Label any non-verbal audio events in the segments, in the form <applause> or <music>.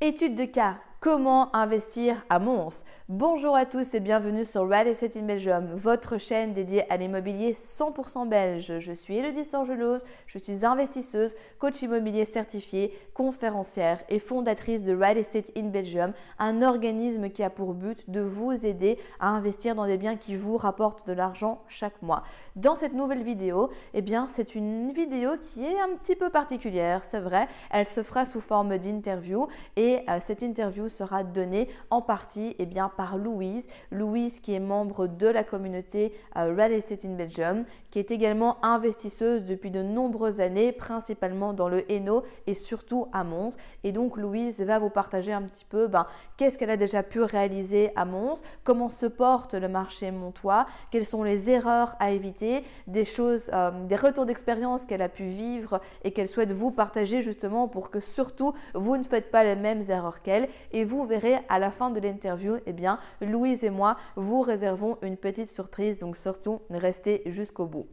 Étude de cas. Comment investir à Mons Bonjour à tous et bienvenue sur Real Estate in Belgium, votre chaîne dédiée à l'immobilier 100% belge. Je suis Elodie Sorgelos, je suis investisseuse, coach immobilier certifié, conférencière et fondatrice de Real Estate in Belgium, un organisme qui a pour but de vous aider à investir dans des biens qui vous rapportent de l'argent chaque mois. Dans cette nouvelle vidéo, eh bien, c'est une vidéo qui est un petit peu particulière, c'est vrai. Elle se fera sous forme d'interview et euh, cette interview sera donnée en partie eh bien, par Louise. Louise qui est membre de la communauté euh, Real Estate in Belgium, qui est également investisseuse depuis de nombreuses années, principalement dans le Hainaut et surtout à Mons. Et donc Louise va vous partager un petit peu ben, qu'est-ce qu'elle a déjà pu réaliser à Mons, comment se porte le marché montois, quelles sont les erreurs à éviter, des choses, euh, des retours d'expérience qu'elle a pu vivre et qu'elle souhaite vous partager justement pour que surtout vous ne faites pas les mêmes erreurs qu'elle vous verrez à la fin de l'interview, eh bien, Louise et moi vous réservons une petite surprise, donc surtout restez jusqu'au bout.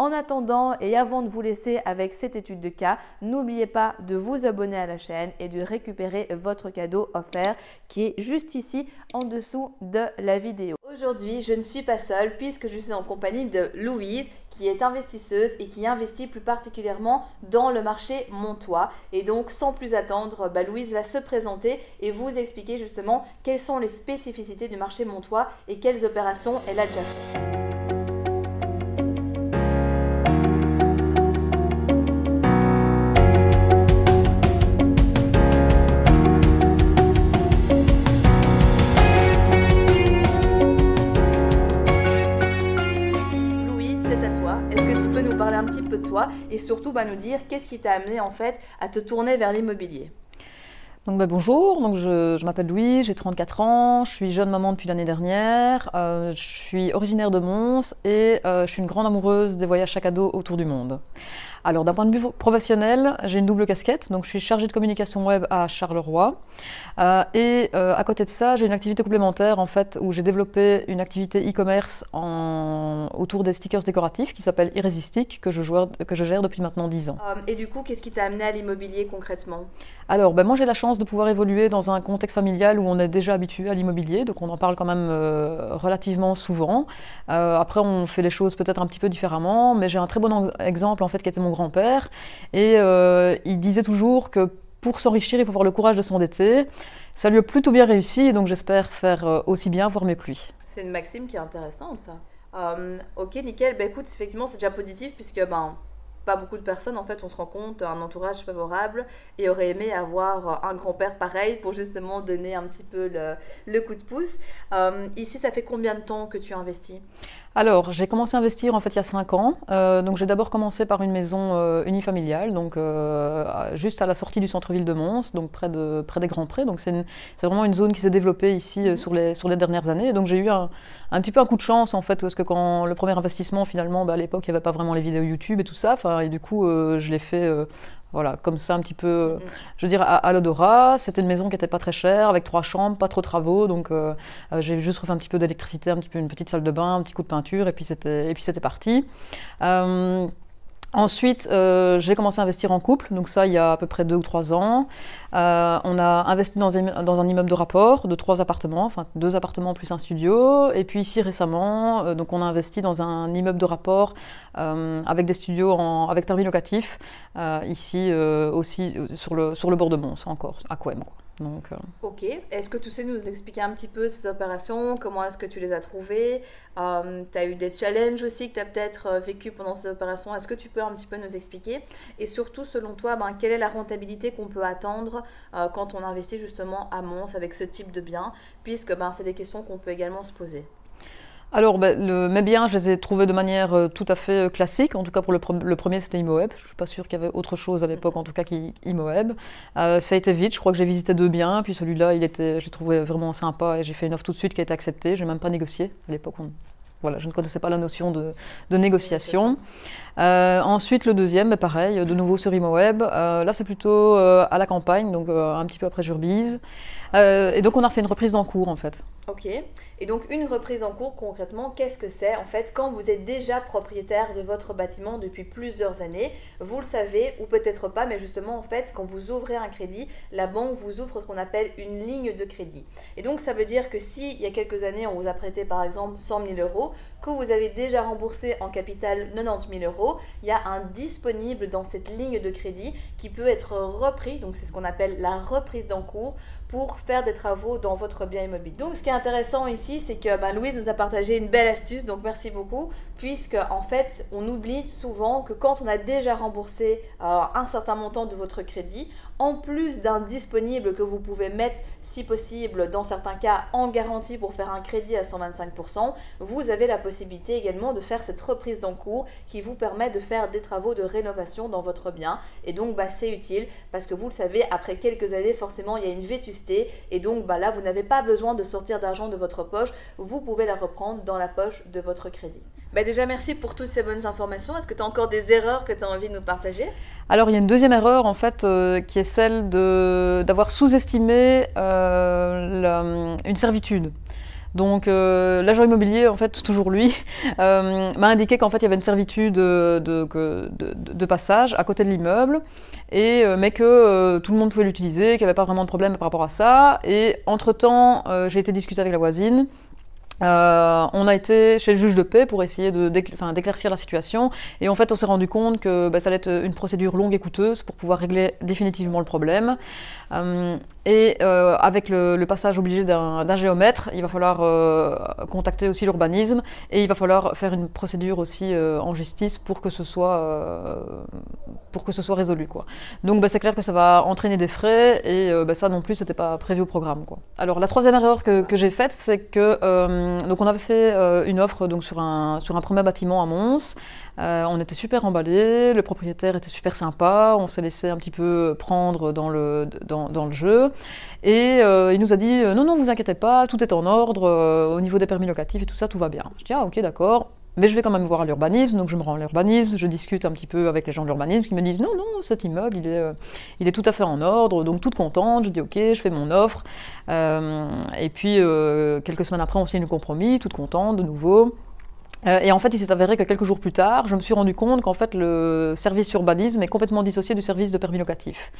En attendant et avant de vous laisser avec cette étude de cas, n'oubliez pas de vous abonner à la chaîne et de récupérer votre cadeau offert qui est juste ici en dessous de la vidéo. Aujourd'hui, je ne suis pas seule puisque je suis en compagnie de Louise qui est investisseuse et qui investit plus particulièrement dans le marché montois. Et donc, sans plus attendre, bah, Louise va se présenter et vous expliquer justement quelles sont les spécificités du marché montois et quelles opérations elle a déjà faites. Et surtout bah, nous dire qu'est-ce qui t'a amené en fait à te tourner vers l'immobilier. Donc, bah, bonjour, je, m'appelle Louise, j'ai 34 ans, je suis jeune maman depuis l'année dernière, euh, je suis originaire de Mons et euh, je suis une grande amoureuse des voyages chaque ado autour du monde. Alors d'un point de vue professionnel, j'ai une double casquette, donc je suis chargée de communication web à Charleroi. Euh, et euh, à côté de ça, j'ai une activité complémentaire en fait où j'ai développé une activité e-commerce autour des stickers décoratifs qui s'appelle Irrésistique que je, que je gère depuis maintenant 10 ans. Euh, et du coup, qu'est-ce qui t'a amené à l'immobilier concrètement? Alors, ben, moi j'ai la chance de pouvoir évoluer dans un contexte familial où on est déjà habitué à l'immobilier, donc on en parle quand même relativement souvent. après, on fait les choses peut-être un petit peu différemment, mais j'ai un très bon exemple en fait qui était mon grand-père. Et euh, il disait toujours que pour s'enrichir, il faut avoir le courage de s'endetter. Ça lui a plutôt bien réussi, donc j'espère faire euh, aussi bien, voire que lui. C'est une maxime qui est intéressante, ça. Euh, ok, nickel. Bah, écoute, effectivement, c'est déjà positif, puisque ben, pas beaucoup de personnes, en fait, on se rend compte, un entourage favorable et aurait aimé avoir un grand-père pareil pour justement donner un petit peu le, coup de pouce. Ici, ça fait combien de temps que tu investis? Alors, j'ai commencé à investir en fait il y a 5 ans. Euh, donc, j'ai d'abord commencé par une maison euh, unifamiliale, donc juste à la sortie du centre-ville de Mons, donc près, de, près des Grands Prés. Donc, c'est vraiment une zone qui s'est développée ici sur, les, dernières années. Donc, j'ai eu un, un, petit peu un coup de chance en fait, parce que quand le premier investissement, finalement, bah, à l'époque, il n'y avait pas vraiment les vidéos YouTube et tout ça et du coup, euh, je l'ai fait euh, voilà, comme ça un petit peu, euh, je veux dire, à, l'odorat. C'était une maison qui n'était pas très chère, avec trois chambres, pas trop de travaux. Donc j'ai juste refait un petit peu d'électricité, un petit peu une petite salle de bain, un petit coup de peinture, et puis c'était, et puis c'était parti. Ensuite, euh, j'ai commencé à investir en couple, donc ça il y a à peu près deux ou trois ans. Euh, on a investi dans un, immeuble de rapport de trois appartements, enfin deux appartements plus un studio. Et puis ici récemment, euh, donc on a investi dans un immeuble de rapport avec des studios avec permis locatif, ici aussi sur le, bord de Mons encore, à Couem. Euh, Ok. Est-ce que tu sais nous expliquer un petit peu ces opérations? Comment est-ce que tu les as trouvées? Euh, Tu as eu des challenges aussi que tu as peut-être euh, vécu pendant ces opérations? Est-ce que tu peux un petit peu nous expliquer? Et surtout, selon toi, ben, quelle est la rentabilité qu'on peut attendre quand on investit justement à Mons avec ce type de biens? Puisque ben, c'est des questions qu'on peut également se poser alors, ben, le, mes biens, je les ai trouvés de manière euh, tout à fait euh, classique. En tout cas, pour le, premier, c'était ImoWeb. Je ne suis pas sûre qu'il y avait autre chose à l'époque, en tout cas, qu'ImoWeb. Euh, ça a été vite. Je crois que j'ai visité deux biens. Puis celui-là, j'ai trouvé vraiment sympa et j'ai fait une offre tout de suite qui a été acceptée. Je n'ai même pas négocié. À l'époque, voilà, je ne connaissais pas la notion de, négociation. ensuite, le deuxième, bah, pareil, de nouveau sur ImoWeb. là, c'est plutôt à la campagne, donc un petit peu après Jurbise. et donc, on a fait une reprise d'en cours, en fait. Ok. Et donc une reprise en cours, concrètement, qu'est-ce que c'est En fait, quand vous êtes déjà propriétaire de votre bâtiment depuis plusieurs années, vous le savez, ou peut-être pas, mais justement, en fait, quand vous ouvrez un crédit, la banque vous ouvre ce qu'on appelle une ligne de crédit. Et donc, ça veut dire que si, il y a quelques années, on vous a prêté par exemple 100 000 euros, que vous avez déjà remboursé en capital 90 000 euros, il y a un disponible dans cette ligne de crédit qui peut être repris, donc c'est ce qu'on appelle la reprise d'encours, pour faire des travaux dans votre bien immobilier. Donc ce qui est intéressant ici, c'est que ben, Louise nous a partagé une belle astuce, donc merci beaucoup, puisque en fait on oublie souvent que quand on a déjà remboursé euh, un certain montant de votre crédit, en plus d'un disponible que vous pouvez mettre, si possible, dans certains cas, en garantie pour faire un crédit à 125%, vous avez la possibilité également de faire cette reprise d'encours qui vous permet de faire des travaux de rénovation dans votre bien. Et donc, bah, c'est utile parce que vous le savez, après quelques années, forcément, il y a une vétusté. Et donc, bah, là, vous n'avez pas besoin de sortir d'argent de votre poche. Vous pouvez la reprendre dans la poche de votre crédit. Bah, déjà, merci pour toutes ces bonnes informations. Est-ce que tu as encore des erreurs que tu as envie de nous partager? Alors il y a une deuxième erreur en fait euh, qui est celle d'avoir sous-estimé euh, une servitude. Donc euh, l'agent immobilier, en fait, toujours lui, <laughs> m'a indiqué qu'en fait il y avait une servitude de, passage à côté de l'immeuble, mais que tout le monde pouvait l'utiliser, qu'il n'y avait pas vraiment de problème par rapport à ça. Et entre-temps, j'ai été discuter avec la voisine, euh, on a été chez le juge de paix pour essayer d'éclaircir la situation et en fait on s'est rendu compte que bah, ça allait être une procédure longue et coûteuse pour pouvoir régler définitivement le problème. Euh, et euh, avec le, passage obligé d'un géomètre, il va falloir contacter aussi l'urbanisme et il va falloir faire une procédure aussi en justice pour que ce soit, pour que ce soit résolu. Quoi. Donc bah, c'est clair que ça va entraîner des frais et bah, ça non plus c'était pas prévu au programme. Quoi. Alors la troisième erreur que, j'ai faite c'est que euh, donc on avait fait euh, une offre donc sur un, sur un premier bâtiment à Mons. Euh, on était super emballés, le propriétaire était super sympa, on s'est laissé un petit peu prendre dans le, dans, le jeu. Et il nous a dit non, non, vous inquiétez pas, tout est en ordre, au niveau des permis locatifs et tout ça, tout va bien. Je dis ah ok, d'accord. Mais je vais quand même voir l'urbanisme, donc je me rends à l'urbanisme, je discute un petit peu avec les gens de l'urbanisme qui me disent non, non, cet immeuble, il est, il est tout à fait en ordre, donc toute contente, je dis ok, je fais mon offre. et puis, quelques semaines après, on signe le compromis, toute contente de nouveau. Et en fait, il s'est avéré que quelques jours plus tard, je me suis rendu compte qu'en fait, le service urbanisme est complètement dissocié du service de permis locatif.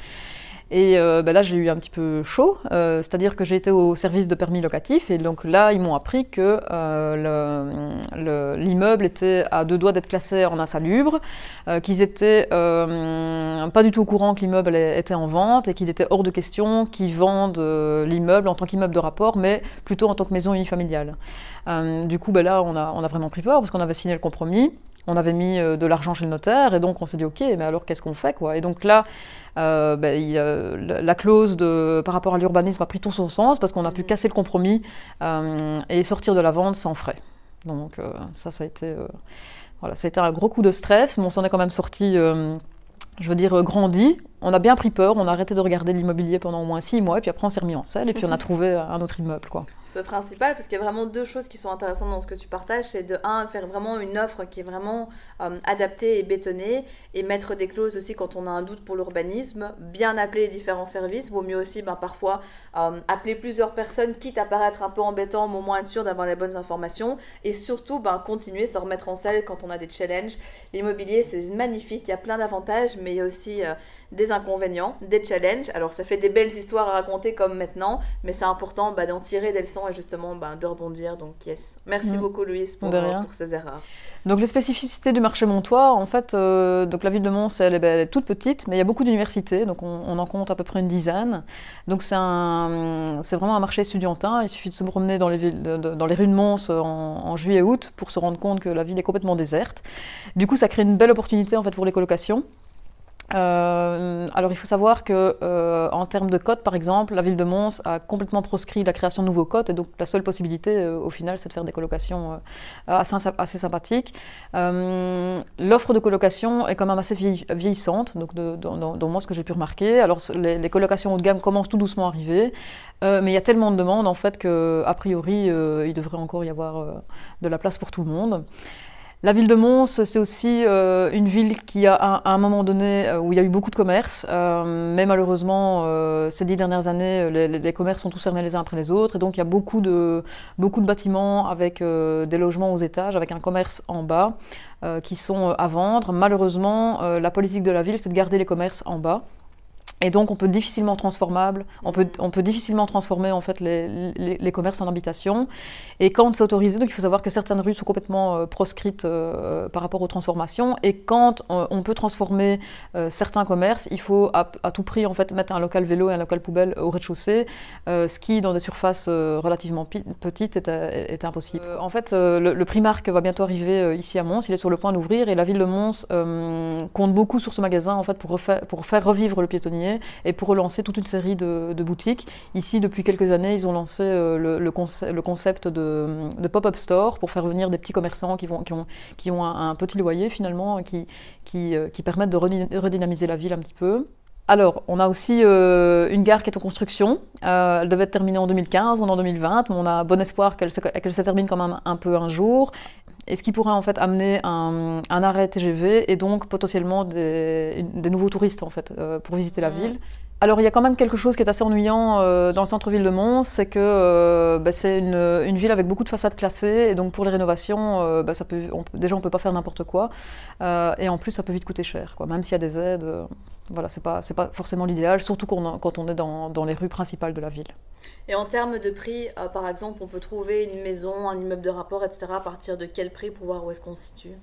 Et euh, ben là, j'ai eu un petit peu chaud, euh, c'est-à-dire que j'ai été au service de permis locatif, et donc là, ils m'ont appris que euh, l'immeuble était à deux doigts d'être classé en insalubre, qu'ils étaient pas du tout au courant que l'immeuble était en vente, et qu'il était hors de question qu'ils vendent l'immeuble en tant qu'immeuble de rapport, mais plutôt en tant que maison unifamiliale. du coup, ben là, on a, on a vraiment pris peur, parce qu'on avait signé le compromis, on avait mis de l'argent chez le notaire, et donc on s'est dit, ok, mais alors qu'est-ce qu'on fait quoi? Et donc là, euh, ben, la clause de, par rapport à l'urbanisme a pris tout son sens parce qu'on a pu mm. casser le compromis euh, et sortir de la vente sans frais. Donc euh, ça, ça a été, voilà, ça a été un gros coup de stress, mais on s'en est quand même sorti je veux dire, grandi. On a bien pris peur, on a arrêté de regarder l'immobilier pendant au moins six mois, et puis après on s'est remis en selle, et puis on a <laughs> trouvé un autre immeuble. quoi. C'est principal parce qu'il y a vraiment deux choses qui sont intéressantes dans ce que tu partages. C'est de un, faire vraiment une offre qui est vraiment euh, adaptée et bétonnée et mettre des clauses aussi quand on a un doute pour l'urbanisme. Bien appeler les différents services. Vaut mieux aussi ben, parfois euh, appeler plusieurs personnes, quitte à paraître un peu embêtant, mais au moins être sûr d'avoir les bonnes informations. Et surtout, ben, continuer, se remettre en selle quand on a des challenges. L'immobilier, c'est magnifique. Il y a plein d'avantages, mais il y a aussi euh, des inconvénients, des challenges. Alors ça fait des belles histoires à raconter comme maintenant, mais c'est important ben, d'en tirer des et justement ben, de rebondir. Donc, yes. Merci mm. beaucoup, Louise, pour, pour, ces erreurs. Donc, les spécificités du marché montois, en fait, euh, donc la ville de Mons, elle, est toute petite, mais il y a beaucoup d'universités, donc on, en compte à peu près une dizaine. Donc, c'est vraiment un marché étudiantin. Il suffit de se promener dans les, villes, dans les rues de Mons en, en juillet-août pour se rendre compte que la ville est complètement déserte. Du coup, ça crée une belle opportunité en fait pour les colocations. Euh, alors il faut savoir que euh, en termes de cotes, par exemple, la ville de Mons a complètement proscrit la création de nouveaux cotes et donc la seule possibilité euh, au final c'est de faire des colocations assez, assez, sympathiques. L'offre de colocation est quand même assez vieillissante, donc dans, moi ce que j'ai pu remarquer. Alors les, les, colocations haut de gamme commencent tout doucement à arriver, mais il y a tellement de demandes en fait qu'a priori il devrait encore y avoir de la place pour tout le monde. La ville de Mons, c'est aussi euh, une ville qui a à un moment donné euh, où il y a eu beaucoup de commerces, euh, mais malheureusement ces dix dernières années, les, commerces sont tous fermés les uns après les autres, et donc il y a beaucoup de, beaucoup de bâtiments avec des logements aux étages, avec un commerce en bas, qui sont à vendre. Malheureusement, la politique de la ville, c'est de garder les commerces en bas. Et donc, on peut difficilement transformable, on peut, on peut difficilement transformer en fait les, les, commerces en habitation. Et quand c'est autorisé, donc il faut savoir que certaines rues sont complètement euh, proscrites euh, par rapport aux transformations. Et quand euh, on peut transformer certains commerces, il faut à, tout prix en fait mettre un local vélo et un local poubelle au rez-de-chaussée, ce qui dans des surfaces relativement petites est, impossible. en fait, le, le, Primark va bientôt arriver ici à Mons. Il est sur le point d'ouvrir et la ville de Mons compte beaucoup sur ce magasin en fait pour, pour faire revivre le piétonnier et pour relancer toute une série de, boutiques. Ici, depuis quelques années, ils ont lancé euh, le, concept de, pop-up store pour faire venir des petits commerçants qui, ont, un, petit loyer finalement, qui, euh, qui, permettent de redynamiser la ville un petit peu. Alors, on a aussi euh, une gare qui est en construction. elle devait être terminée en 2015, on est en 2020, mais on a bon espoir qu'elle se, se, termine quand même un peu un jour et ce qui pourrait en fait amener un, arrêt TGV et donc potentiellement des, nouveaux touristes en fait euh, pour visiter la ville. Alors il y a quand même quelque chose qui est assez ennuyant euh, dans le centre-ville de Mons, c'est que euh, bah, c'est une, ville avec beaucoup de façades classées et donc pour les rénovations, bah, ça peut, déjà on peut pas faire n'importe quoi et en plus ça peut vite coûter cher, quoi, même s'il y a des aides. Voilà, c'est pas, pas forcément l'idéal, surtout quand on est dans, dans les rues principales de la ville. Et en termes de prix, euh, par exemple, on peut trouver une maison, un immeuble de rapport, etc. à partir de quel prix pour voir où est-ce qu'on se situe?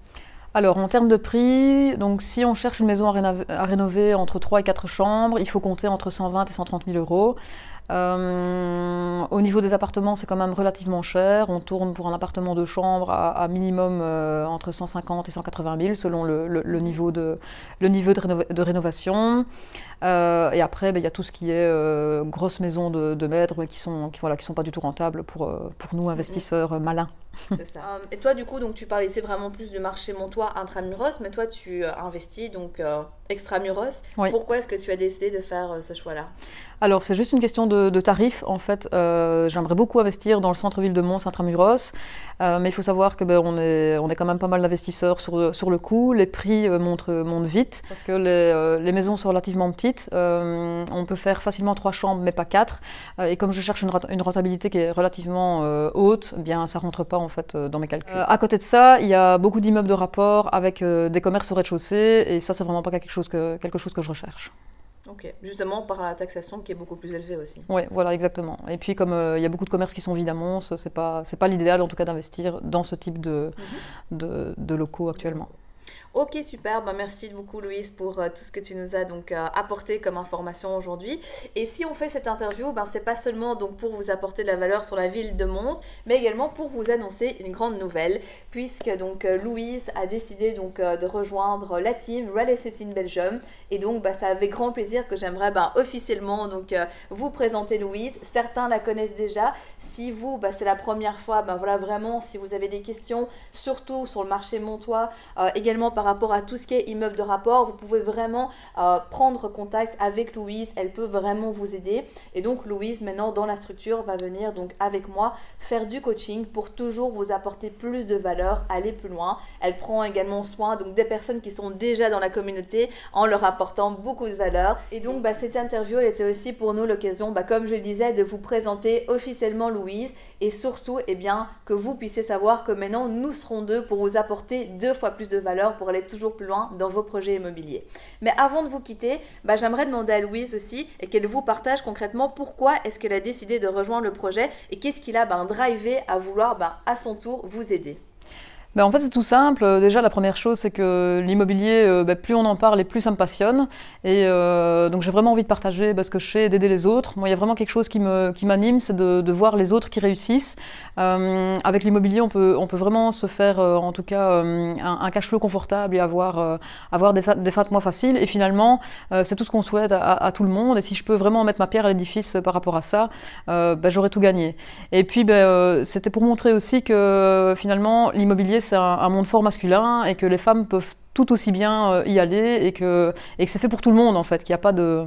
Alors, en termes de prix, donc si on cherche une maison à rénover, entre 3 et 4 chambres, il faut compter entre 120 et 130 000 euros. Euh, au niveau des appartements, c'est quand même relativement cher. On tourne pour un appartement de chambre à, minimum euh, entre 150 et 180 000 selon le, niveau, de, le niveau de, rénovation. Euh, et après, ben, il y a tout ce qui est grosses maisons de, de maîtres qui sont, qui, voilà, qui sont pas du tout rentables pour, pour nous, investisseurs malins. C'est ça. et toi, du coup, donc, tu parles ici vraiment plus du marché montois intramuros, mais toi, tu investis donc extramuros. Pourquoi est-ce que tu as décidé de faire ce choix-là? Alors, c'est juste une question de, tarif. En fait, euh, j'aimerais beaucoup investir dans le centre-ville de Mons, Intramuros. Euh, mais il faut savoir que ben, on, est, on est quand même pas mal d'investisseurs sur, sur le coup. Les prix euh, montent, montent, vite parce que les, les, maisons sont relativement petites. on peut faire facilement trois chambres, mais pas quatre. et comme je cherche une, une, rentabilité qui est relativement haute, eh bien ça rentre pas en fait dans mes calculs. à côté de ça, il y a beaucoup d'immeubles de rapport avec des commerces au rez-de-chaussée. Et ça, c'est vraiment pas quelque chose que, quelque chose que je recherche. Ok, justement par la taxation qui est beaucoup plus élevée aussi. Oui, voilà, exactement. Et puis comme euh, il y a beaucoup de commerces qui sont vides à Mons, c'est pas, c'est pas l'idéal en tout cas d'investir dans ce type de, mhm. de, de locaux actuellement. Ok, super. Bah, merci beaucoup, Louise, pour euh, tout ce que tu nous as donc euh, apporté comme information aujourd'hui. Et si on fait cette interview, ben, c'est pas seulement donc pour vous apporter de la valeur sur la ville de Mons, mais également pour vous annoncer une grande nouvelle, puisque donc euh, Louise a décidé donc de rejoindre la team Real Estate in Belgium. Et donc, bah, ça avec grand plaisir que j'aimerais ben, officiellement donc vous présenter Louise. Certains la connaissent déjà. Si vous, bah, c'est la première fois, ben voilà vraiment, si vous avez des questions, surtout sur le marché montois, également par rapport à tout ce qui est immeuble de rapport, vous pouvez vraiment euh, prendre contact avec Louise. Elle peut vraiment vous aider. Et donc Louise, maintenant dans la structure, va venir donc avec moi faire du coaching pour toujours vous apporter plus de valeur, aller plus loin. Elle prend également soin donc des personnes qui sont déjà dans la communauté en leur apportant beaucoup de valeur. Et donc bah, cette interview, elle était aussi pour nous l'occasion, bah, comme je le disais, de vous présenter officiellement Louise et surtout eh bien, que vous puissiez savoir que maintenant nous serons deux pour vous apporter deux fois plus de valeur pour toujours plus loin dans vos projets immobiliers. Mais avant de vous quitter, bah, j'aimerais demander à Louise aussi et qu'elle vous partage concrètement pourquoi est-ce qu'elle a décidé de rejoindre le projet et qu'est-ce qui l'a ben, drivé à vouloir ben, à son tour vous aider. Ben, en fait, c'est tout simple. Euh, déjà, la première chose, c'est que l'immobilier, euh, ben, plus on en parle et plus ça me passionne. Et euh, donc, j'ai vraiment envie de partager ben, ce que je sais, d'aider les autres. Moi, il y a vraiment quelque chose qui m'anime, c'est de, voir les autres qui réussissent. Avec l'immobilier, on peut, vraiment se faire, en tout cas, un, cash flow confortable et avoir, des, des fins de mois faciles. Et finalement, c'est tout ce qu'on souhaite à, à, tout le monde. Et si je peux vraiment mettre ma pierre à l'édifice par rapport à ça, j'aurais tout gagné. Et puis, c'était pour montrer aussi que finalement, l'immobilier, c'est un, monde fort masculin et que les femmes peuvent tout aussi bien euh, y aller et que, et que c'est fait pour tout le monde en fait, qu'il n'y a, pas de,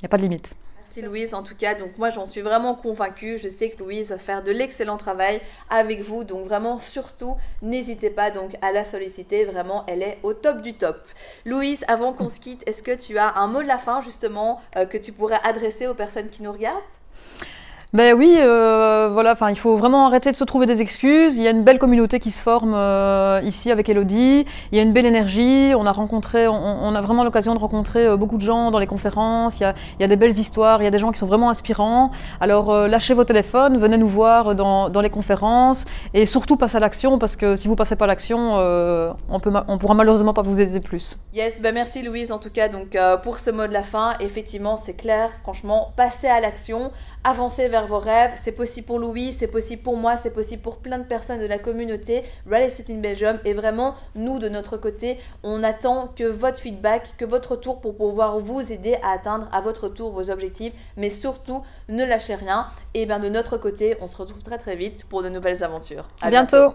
il a pas de limite. Merci Louise en tout cas. Donc moi j'en suis vraiment convaincue. Je sais que Louise va faire de l'excellent travail avec vous. Donc vraiment surtout n'hésitez pas donc à la solliciter. Vraiment elle est au top du top. Louise, avant qu'on se quitte, est-ce que tu as un mot de la fin justement euh, que tu pourrais adresser aux personnes qui nous regardent? Ben oui, euh, voilà, enfin, il faut vraiment arrêter de se trouver des excuses. Il y a une belle communauté qui se forme euh, ici avec Elodie. Il y a une belle énergie. On a rencontré, on, a vraiment l'occasion de rencontrer euh, beaucoup de gens dans les conférences. Il y, a, il y, a, des belles histoires. Il y a des gens qui sont vraiment inspirants. Alors lâchez vos téléphones, venez nous voir dans, dans les conférences et surtout passez à l'action parce que si vous passez pas à l'action, on peut, on pourra malheureusement pas vous aider plus. Yes, ben merci Louise en tout cas donc pour ce mot de la fin. Effectivement, c'est clair. Franchement, passez à l'action, avancez vers vos rêves. C'est possible pour Louis, c'est possible pour moi, c'est possible pour plein de personnes de la communauté. Rally City in Belgium. Et vraiment, nous, de notre côté, on attend que votre feedback, que votre retour pour pouvoir vous aider à atteindre à votre tour vos objectifs. Mais surtout, ne lâchez rien. Et bien, de notre côté, on se retrouve très très vite pour de nouvelles aventures. À bientôt.